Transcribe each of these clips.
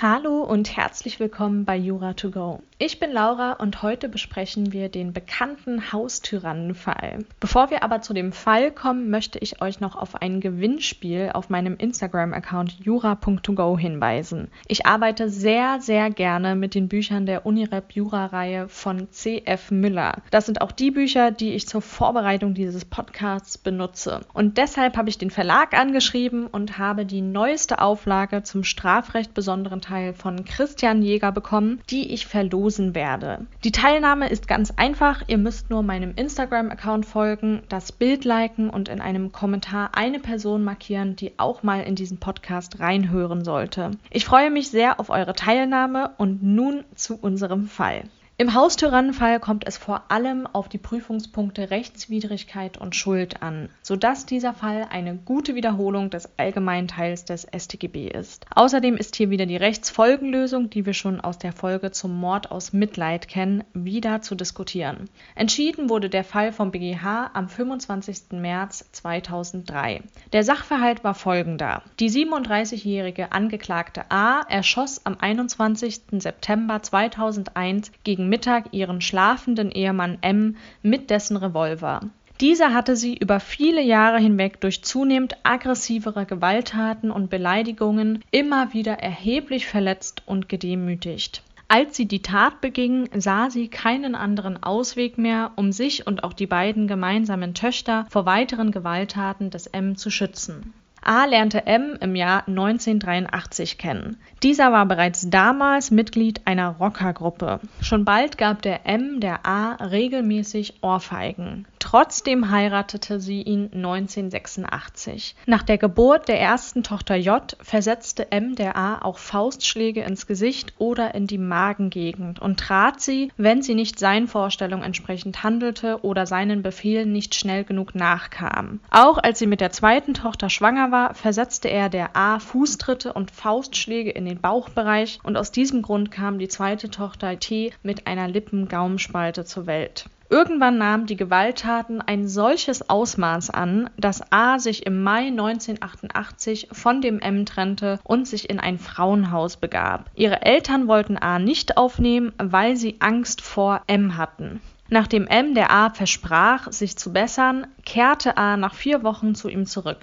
Hallo und herzlich willkommen bei Jura to go. Ich bin Laura und heute besprechen wir den bekannten Haustyrannenfall. Bevor wir aber zu dem Fall kommen, möchte ich euch noch auf ein Gewinnspiel auf meinem Instagram-Account jura.togo hinweisen. Ich arbeite sehr, sehr gerne mit den Büchern der Unirep Jura-Reihe von C.F. Müller. Das sind auch die Bücher, die ich zur Vorbereitung dieses Podcasts benutze. Und deshalb habe ich den Verlag angeschrieben und habe die neueste Auflage zum Strafrecht besonderen Teil von Christian Jäger bekommen, die ich verlose verlosen werde. Die Teilnahme ist ganz einfach. Ihr müsst nur meinem Instagram-Account folgen, das Bild liken und in einem Kommentar eine Person markieren, die auch mal in diesen Podcast reinhören sollte. Ich freue mich sehr auf eure Teilnahme und nun zu unserem Fall. Im Haustyrannenfall kommt es vor allem auf die Prüfungspunkte Rechtswidrigkeit und Schuld an, sodass dieser Fall eine gute Wiederholung des allgemeinen Teils des StGB ist. Außerdem ist hier wieder die Rechtsfolgenlösung, die wir schon aus der Folge zum Mord aus Mitleid kennen, wieder zu diskutieren. Entschieden wurde der Fall vom BGH am 25. März 2003. Der Sachverhalt war folgender. Die 37-jährige Angeklagte A erschoss am 21. September 2001 gegen Mittag ihren schlafenden Ehemann M mit dessen Revolver. Dieser hatte sie über viele Jahre hinweg durch zunehmend aggressivere Gewalttaten und Beleidigungen immer wieder erheblich verletzt und gedemütigt. Als sie die Tat beging, sah sie keinen anderen Ausweg mehr, um sich und auch die beiden gemeinsamen Töchter vor weiteren Gewalttaten des M zu schützen. A lernte M im Jahr 1983 kennen. Dieser war bereits damals Mitglied einer Rockergruppe. Schon bald gab der M der A regelmäßig Ohrfeigen. Trotzdem heiratete sie ihn 1986. Nach der Geburt der ersten Tochter J versetzte M der A auch Faustschläge ins Gesicht oder in die Magengegend und trat sie, wenn sie nicht seinen Vorstellungen entsprechend handelte oder seinen Befehlen nicht schnell genug nachkam. Auch als sie mit der zweiten Tochter schwanger war, versetzte er der A Fußtritte und Faustschläge in den Bauchbereich und aus diesem Grund kam die zweite Tochter T mit einer Lippen-Gaumenspalte zur Welt. Irgendwann nahmen die Gewalttaten ein solches Ausmaß an, dass A sich im Mai 1988 von dem M trennte und sich in ein Frauenhaus begab. Ihre Eltern wollten A nicht aufnehmen, weil sie Angst vor M hatten. Nachdem M der A versprach, sich zu bessern, kehrte A nach vier Wochen zu ihm zurück.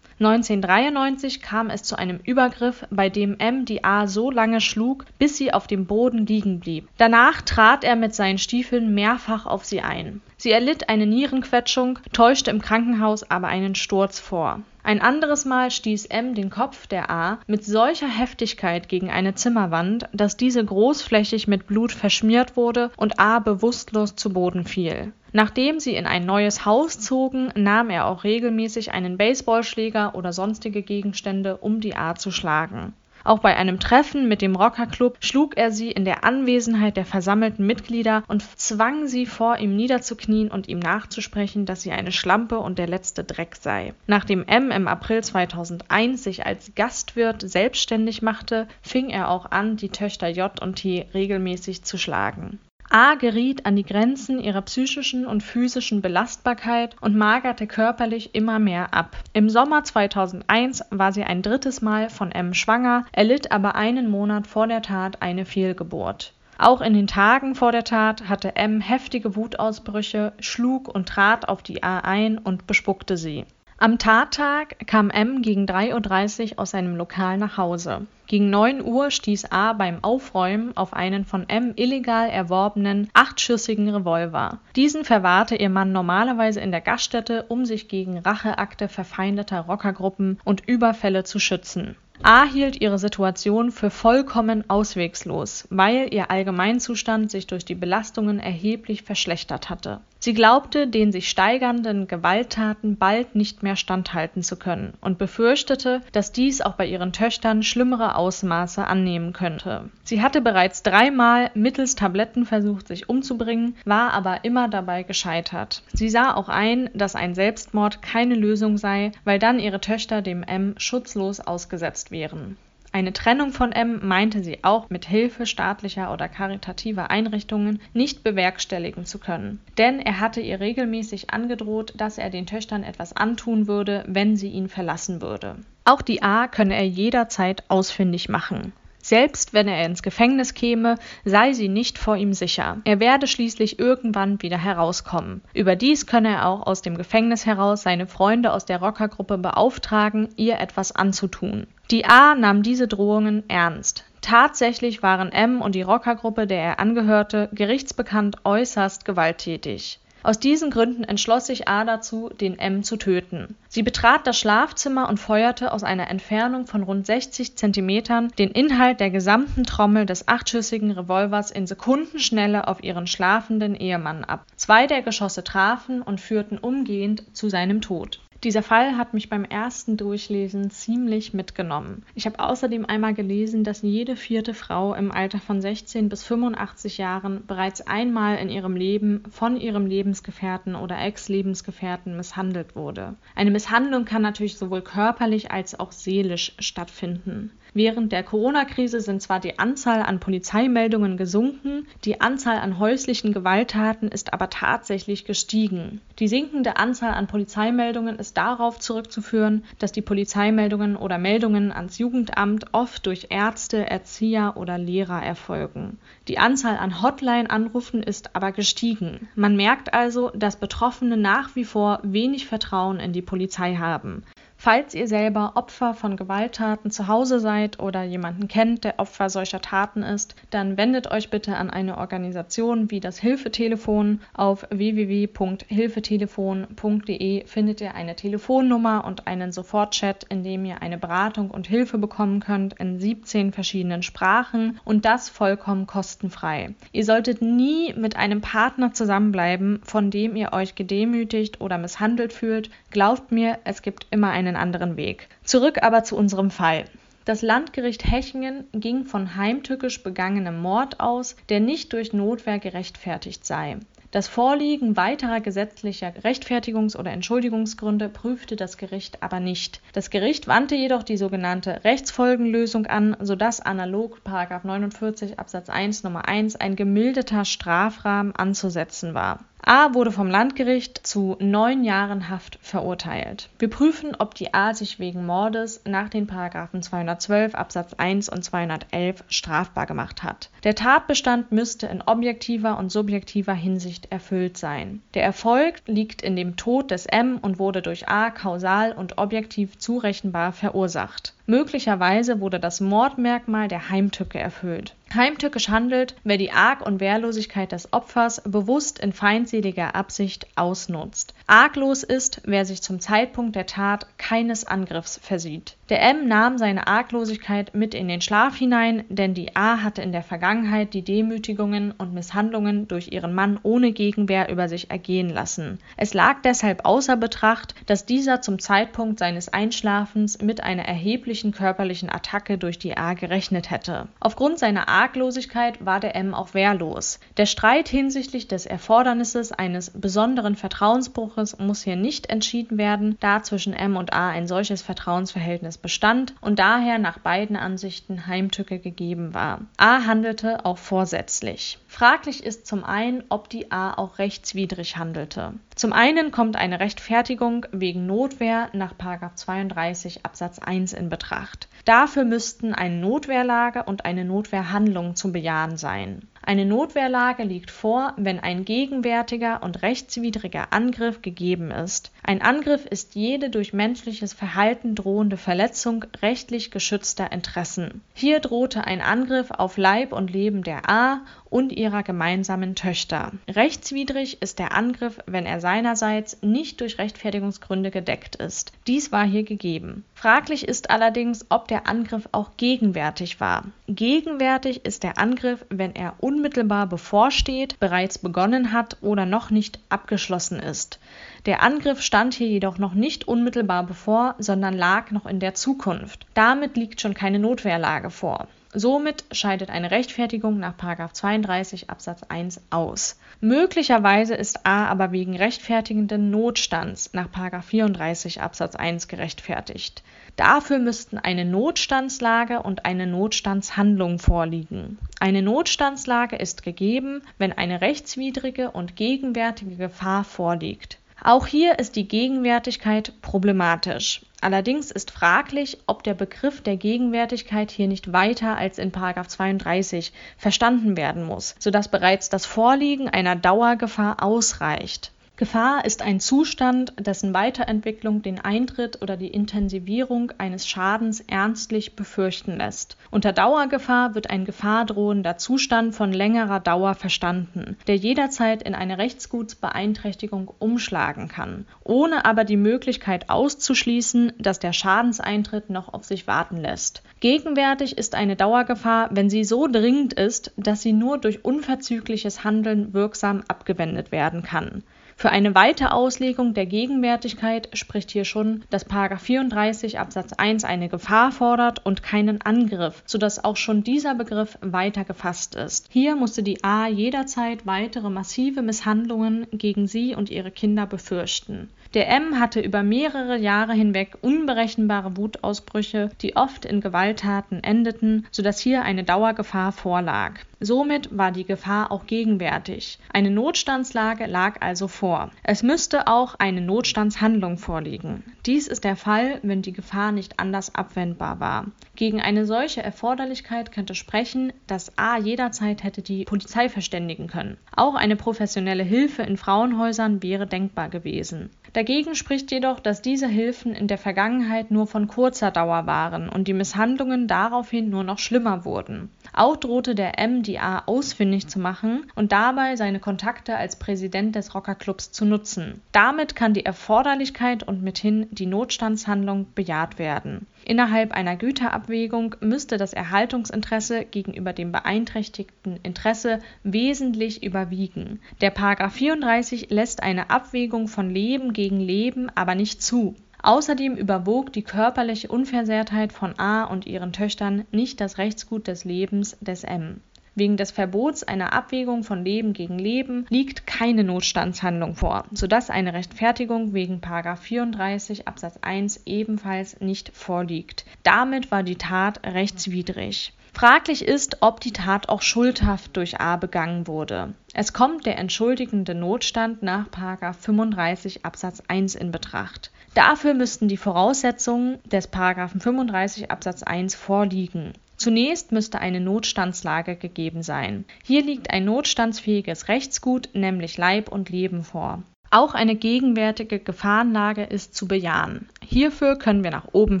1993 kam es zu einem Übergriff, bei dem M die A so lange schlug, bis sie auf dem Boden liegen blieb. Danach trat er mit seinen Stiefeln mehrfach auf sie ein. Sie erlitt eine Nierenquetschung, täuschte im Krankenhaus aber einen Sturz vor. Ein anderes Mal stieß M den Kopf der A mit solcher Heftigkeit gegen eine Zimmerwand, dass diese großflächig mit Blut verschmiert wurde und A bewusstlos zu Boden fiel. Nachdem sie in ein neues Haus zogen, nahm er auch regelmäßig einen Baseballschläger oder sonstige Gegenstände, um die A zu schlagen. Auch bei einem Treffen mit dem Rockerclub schlug er sie in der Anwesenheit der versammelten Mitglieder und zwang sie vor ihm niederzuknien und ihm nachzusprechen, dass sie eine Schlampe und der letzte Dreck sei. Nachdem M im April 2001 sich als Gastwirt selbstständig machte, fing er auch an, die Töchter J und T regelmäßig zu schlagen. A geriet an die Grenzen ihrer psychischen und physischen Belastbarkeit und magerte körperlich immer mehr ab. Im Sommer 2001 war sie ein drittes Mal von M schwanger, erlitt aber einen Monat vor der Tat eine Fehlgeburt. Auch in den Tagen vor der Tat hatte M heftige Wutausbrüche, schlug und trat auf die A ein und bespuckte sie. Am Tattag kam M gegen 3.30 Uhr aus seinem Lokal nach Hause. Gegen 9 Uhr stieß A beim Aufräumen auf einen von M illegal erworbenen achtschüssigen Revolver. Diesen verwahrte ihr Mann normalerweise in der Gaststätte, um sich gegen Racheakte verfeindeter Rockergruppen und Überfälle zu schützen. A hielt ihre Situation für vollkommen auswegslos, weil ihr Allgemeinzustand sich durch die Belastungen erheblich verschlechtert hatte Sie glaubte, den sich steigernden Gewalttaten bald nicht mehr standhalten zu können und befürchtete, dass dies auch bei ihren Töchtern schlimmere Ausmaße annehmen könnte. Sie hatte bereits dreimal mittels Tabletten versucht, sich umzubringen, war aber immer dabei gescheitert. Sie sah auch ein, dass ein Selbstmord keine Lösung sei, weil dann ihre Töchter dem M schutzlos ausgesetzt wären. Eine Trennung von M meinte sie auch mit Hilfe staatlicher oder karitativer Einrichtungen nicht bewerkstelligen zu können. Denn er hatte ihr regelmäßig angedroht, dass er den Töchtern etwas antun würde, wenn sie ihn verlassen würde. Auch die A könne er jederzeit ausfindig machen. Selbst wenn er ins Gefängnis käme, sei sie nicht vor ihm sicher. Er werde schließlich irgendwann wieder herauskommen. Überdies könne er auch aus dem Gefängnis heraus seine Freunde aus der Rockergruppe beauftragen, ihr etwas anzutun. Die A nahm diese Drohungen ernst. Tatsächlich waren M und die Rockergruppe, der er angehörte, gerichtsbekannt äußerst gewalttätig. Aus diesen Gründen entschloss sich A dazu, den M zu töten. Sie betrat das Schlafzimmer und feuerte aus einer Entfernung von rund 60 Zentimetern den Inhalt der gesamten Trommel des achtschüssigen Revolvers in Sekundenschnelle auf ihren schlafenden Ehemann ab. Zwei der Geschosse trafen und führten umgehend zu seinem Tod dieser Fall hat mich beim ersten Durchlesen ziemlich mitgenommen. Ich habe außerdem einmal gelesen, dass jede vierte Frau im Alter von 16 bis 85 Jahren bereits einmal in ihrem Leben von ihrem Lebensgefährten oder Ex-Lebensgefährten misshandelt wurde. Eine Misshandlung kann natürlich sowohl körperlich als auch seelisch stattfinden. Während der Corona-Krise sind zwar die Anzahl an Polizeimeldungen gesunken, die Anzahl an häuslichen Gewalttaten ist aber tatsächlich gestiegen. Die sinkende Anzahl an Polizeimeldungen ist darauf zurückzuführen, dass die Polizeimeldungen oder Meldungen ans Jugendamt oft durch Ärzte, Erzieher oder Lehrer erfolgen. Die Anzahl an Hotline-Anrufen ist aber gestiegen. Man merkt also, dass Betroffene nach wie vor wenig Vertrauen in die Polizei haben. Falls ihr selber Opfer von Gewalttaten zu Hause seid oder jemanden kennt, der Opfer solcher Taten ist, dann wendet euch bitte an eine Organisation wie das Hilfetelefon. Auf www.hilfetelefon.de findet ihr eine Telefonnummer und einen Sofortchat, in dem ihr eine Beratung und Hilfe bekommen könnt in 17 verschiedenen Sprachen und das vollkommen kostenfrei. Ihr solltet nie mit einem Partner zusammenbleiben, von dem ihr euch gedemütigt oder misshandelt fühlt. Glaubt mir, es gibt immer einen einen anderen Weg. Zurück aber zu unserem Fall. Das Landgericht Hechingen ging von heimtückisch begangenem Mord aus, der nicht durch Notwehr gerechtfertigt sei. Das Vorliegen weiterer gesetzlicher Rechtfertigungs- oder Entschuldigungsgründe prüfte das Gericht aber nicht. Das Gericht wandte jedoch die sogenannte Rechtsfolgenlösung an, sodass analog 49 Absatz 1 Nummer 1 ein gemildeter Strafrahmen anzusetzen war. A wurde vom Landgericht zu neun Jahren Haft verurteilt. Wir prüfen, ob die A sich wegen Mordes nach den Paragraphen 212 Absatz 1 und 211 strafbar gemacht hat. Der Tatbestand müsste in objektiver und subjektiver Hinsicht erfüllt sein. Der Erfolg liegt in dem Tod des M und wurde durch A kausal und objektiv zurechenbar verursacht. Möglicherweise wurde das Mordmerkmal der Heimtücke erfüllt. Heimtückisch handelt, wer die Arg- und Wehrlosigkeit des Opfers bewusst in feindseliger Absicht ausnutzt. Arglos ist, wer sich zum Zeitpunkt der Tat keines Angriffs versieht. Der M nahm seine Arglosigkeit mit in den Schlaf hinein, denn die A hatte in der Vergangenheit die Demütigungen und Misshandlungen durch ihren Mann ohne Gegenwehr über sich ergehen lassen. Es lag deshalb außer Betracht, dass dieser zum Zeitpunkt seines Einschlafens mit einer erheblichen körperlichen Attacke durch die A gerechnet hätte. Aufgrund seiner Arglosigkeit war der M auch wehrlos. Der Streit hinsichtlich des Erfordernisses eines besonderen Vertrauensbruches muss hier nicht entschieden werden, da zwischen M und A ein solches Vertrauensverhältnis Verhältnis bestand und daher nach beiden Ansichten Heimtücke gegeben war. A handelte auch vorsätzlich. Fraglich ist zum einen, ob die A auch rechtswidrig handelte. Zum einen kommt eine Rechtfertigung wegen Notwehr nach 32 Absatz 1 in Betracht. Dafür müssten eine Notwehrlage und eine Notwehrhandlung zu bejahen sein. Eine Notwehrlage liegt vor, wenn ein gegenwärtiger und rechtswidriger Angriff gegeben ist. Ein Angriff ist jede durch menschliches Verhalten drohende Verletzung rechtlich geschützter Interessen. Hier drohte ein Angriff auf Leib und Leben der A und ihrer gemeinsamen Töchter. Rechtswidrig ist der Angriff, wenn er seinerseits nicht durch Rechtfertigungsgründe gedeckt ist. Dies war hier gegeben. Fraglich ist allerdings, ob der Angriff auch gegenwärtig war. Gegenwärtig ist der Angriff, wenn er unmittelbar bevorsteht, bereits begonnen hat oder noch nicht abgeschlossen ist. Der Angriff stand hier jedoch noch nicht unmittelbar bevor, sondern lag noch in der Zukunft. Damit liegt schon keine Notwehrlage vor. Somit scheidet eine Rechtfertigung nach 32 Absatz 1 aus. Möglicherweise ist A aber wegen rechtfertigenden Notstands nach 34 Absatz 1 gerechtfertigt. Dafür müssten eine Notstandslage und eine Notstandshandlung vorliegen. Eine Notstandslage ist gegeben, wenn eine rechtswidrige und gegenwärtige Gefahr vorliegt. Auch hier ist die Gegenwärtigkeit problematisch. Allerdings ist fraglich, ob der Begriff der Gegenwärtigkeit hier nicht weiter als in 32 verstanden werden muss, sodass bereits das Vorliegen einer Dauergefahr ausreicht Gefahr ist ein Zustand, dessen Weiterentwicklung den Eintritt oder die Intensivierung eines Schadens ernstlich befürchten lässt. Unter Dauergefahr wird ein gefahrdrohender Zustand von längerer Dauer verstanden, der jederzeit in eine Rechtsgutsbeeinträchtigung umschlagen kann, ohne aber die Möglichkeit auszuschließen, dass der Schadenseintritt noch auf sich warten lässt. Gegenwärtig ist eine Dauergefahr, wenn sie so dringend ist, dass sie nur durch unverzügliches Handeln wirksam abgewendet werden kann. Für eine Weiterauslegung der Gegenwärtigkeit spricht hier schon, dass § 34 Absatz 1 eine Gefahr fordert und keinen Angriff, sodass auch schon dieser Begriff weiter gefasst ist. Hier musste die A jederzeit weitere massive Misshandlungen gegen sie und ihre Kinder befürchten. Der M hatte über mehrere Jahre hinweg unberechenbare Wutausbrüche, die oft in Gewalttaten endeten, sodass hier eine Dauergefahr vorlag Somit war die Gefahr auch gegenwärtig. Eine Notstandslage lag also vor. Es müsste auch eine Notstandshandlung vorliegen. Dies ist der Fall, wenn die Gefahr nicht anders abwendbar war. Gegen eine solche Erforderlichkeit könnte sprechen, dass a jederzeit hätte die Polizei verständigen können. Auch eine professionelle Hilfe in Frauenhäusern wäre denkbar gewesen. Dagegen spricht jedoch, dass diese Hilfen in der Vergangenheit nur von kurzer Dauer waren und die Misshandlungen daraufhin nur noch schlimmer wurden. Auch drohte der MDA ausfindig zu machen und dabei seine Kontakte als Präsident des Rockerclubs zu nutzen. Damit kann die Erforderlichkeit und mithin die Notstandshandlung bejaht werden. Innerhalb einer Güterabwägung müsste das Erhaltungsinteresse gegenüber dem beeinträchtigten Interesse wesentlich überwiegen. Der § 34 lässt eine Abwägung von Leben gegen Leben aber nicht zu. Außerdem überwog die körperliche Unversehrtheit von A und ihren Töchtern nicht das Rechtsgut des Lebens des M. Wegen des Verbots einer Abwägung von Leben gegen Leben liegt keine Notstandshandlung vor, sodass eine Rechtfertigung wegen 34 Absatz 1 ebenfalls nicht vorliegt. Damit war die Tat rechtswidrig. Fraglich ist, ob die Tat auch schuldhaft durch A begangen wurde. Es kommt der entschuldigende Notstand nach 35 Absatz 1 in Betracht. Dafür müssten die Voraussetzungen des 35 Absatz 1 vorliegen. Zunächst müsste eine Notstandslage gegeben sein. Hier liegt ein notstandsfähiges Rechtsgut, nämlich Leib und Leben vor auch eine gegenwärtige Gefahrenlage ist zu bejahen. Hierfür können wir nach oben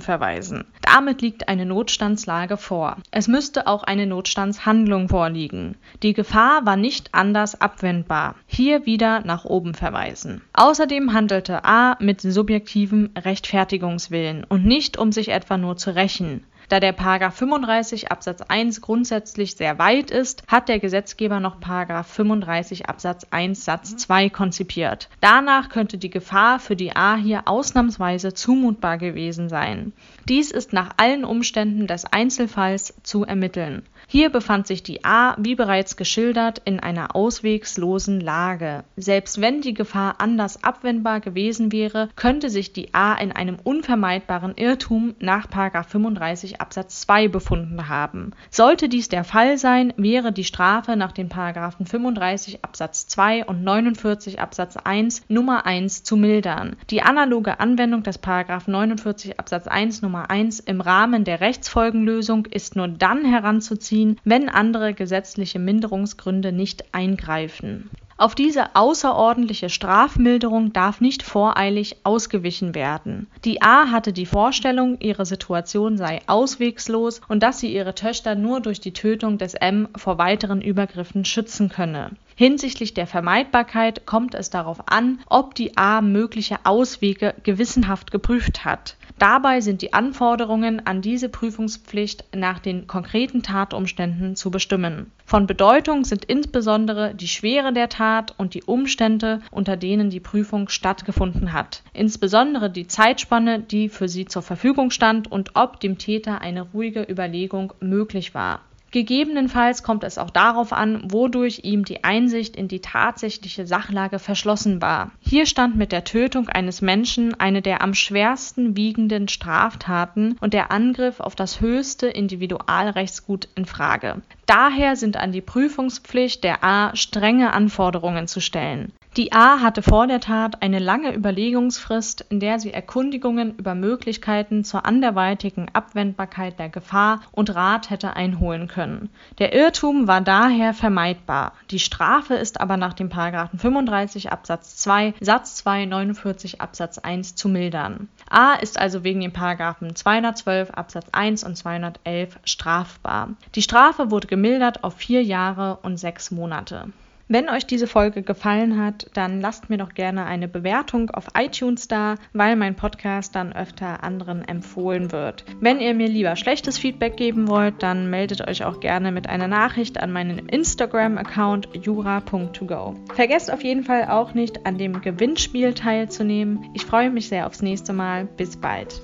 verweisen. Damit liegt eine Notstandslage vor. Es müsste auch eine Notstandshandlung vorliegen. Die Gefahr war nicht anders abwendbar. Hier wieder nach oben verweisen. Außerdem handelte A mit subjektivem Rechtfertigungswillen und nicht um sich etwa nur zu rächen. Da der § 35 Absatz 1 grundsätzlich sehr weit ist, hat der Gesetzgeber noch § 35 Absatz 1 Satz 2 konzipiert. Danach könnte die Gefahr für die A hier ausnahmsweise zumutbar gewesen sein. Dies ist nach allen Umständen des Einzelfalls zu ermitteln hier befand sich die A, wie bereits geschildert, in einer auswegslosen Lage. Selbst wenn die Gefahr anders abwendbar gewesen wäre, könnte sich die A in einem unvermeidbaren Irrtum nach 35 Absatz 2 befunden haben. Sollte dies der Fall sein, wäre die Strafe nach den 35 Absatz 2 und 49 Absatz 1 Nummer 1 zu mildern. Die analoge Anwendung des 49 Absatz 1 Nummer 1 im Rahmen der Rechtsfolgenlösung ist nur dann heranzuziehen, ziehen, wenn andere gesetzliche Minderungsgründe nicht eingreifen. Auf diese außerordentliche Strafmilderung darf nicht voreilig ausgewichen werden. Die A hatte die Vorstellung, ihre Situation sei auswegslos und dass sie ihre Töchter nur durch die Tötung des M vor weiteren Übergriffen schützen könne. Hinsichtlich der Vermeidbarkeit kommt es darauf an, ob die A mögliche Auswege gewissenhaft geprüft hat. Dabei sind die Anforderungen an diese Prüfungspflicht nach den konkreten Tatumständen zu bestimmen Von Bedeutung sind insbesondere die Schwere der Tat und die Umstände, unter denen die Prüfung stattgefunden hat, insbesondere die Zeitspanne, die für sie zur Verfügung stand und ob dem Täter eine ruhige Überlegung möglich war. Gegebenenfalls kommt es auch darauf an, wodurch ihm die Einsicht in die tatsächliche Sachlage verschlossen war. Hier stand mit der Tötung eines Menschen eine der am schwersten wiegenden Straftaten und der Angriff auf das höchste Individualrechtsgut in Frage. Daher sind an die Prüfungspflicht der A strenge Anforderungen zu stellen. Die A hatte vor der Tat eine lange Überlegungsfrist, in der sie Erkundigungen über Möglichkeiten zur anderweitigen Abwendbarkeit der Gefahr und Rat hätte einholen können. Der Irrtum war daher vermeidbar. Die Strafe ist aber nach dem § 35 Absatz 2 Satz 2 49 Absatz 1 zu mildern. A ist also wegen den Paragraphen 212 Absatz 1 und 211 strafbar. Die Strafe wurde gemildert auf vier Jahre und sechs Monate. Wenn euch diese Folge gefallen hat, dann lasst mir doch gerne eine Bewertung auf iTunes da, weil mein Podcast dann öfter anderen empfohlen wird. Wenn ihr mir lieber schlechtes Feedback geben wollt, dann meldet euch auch gerne mit einer Nachricht an meinen Instagram-Account jura.togo. Vergesst auf jeden Fall auch nicht, an dem Gewinnspiel teilzunehmen. Ich freue mich sehr aufs nächste Mal. Bis bald.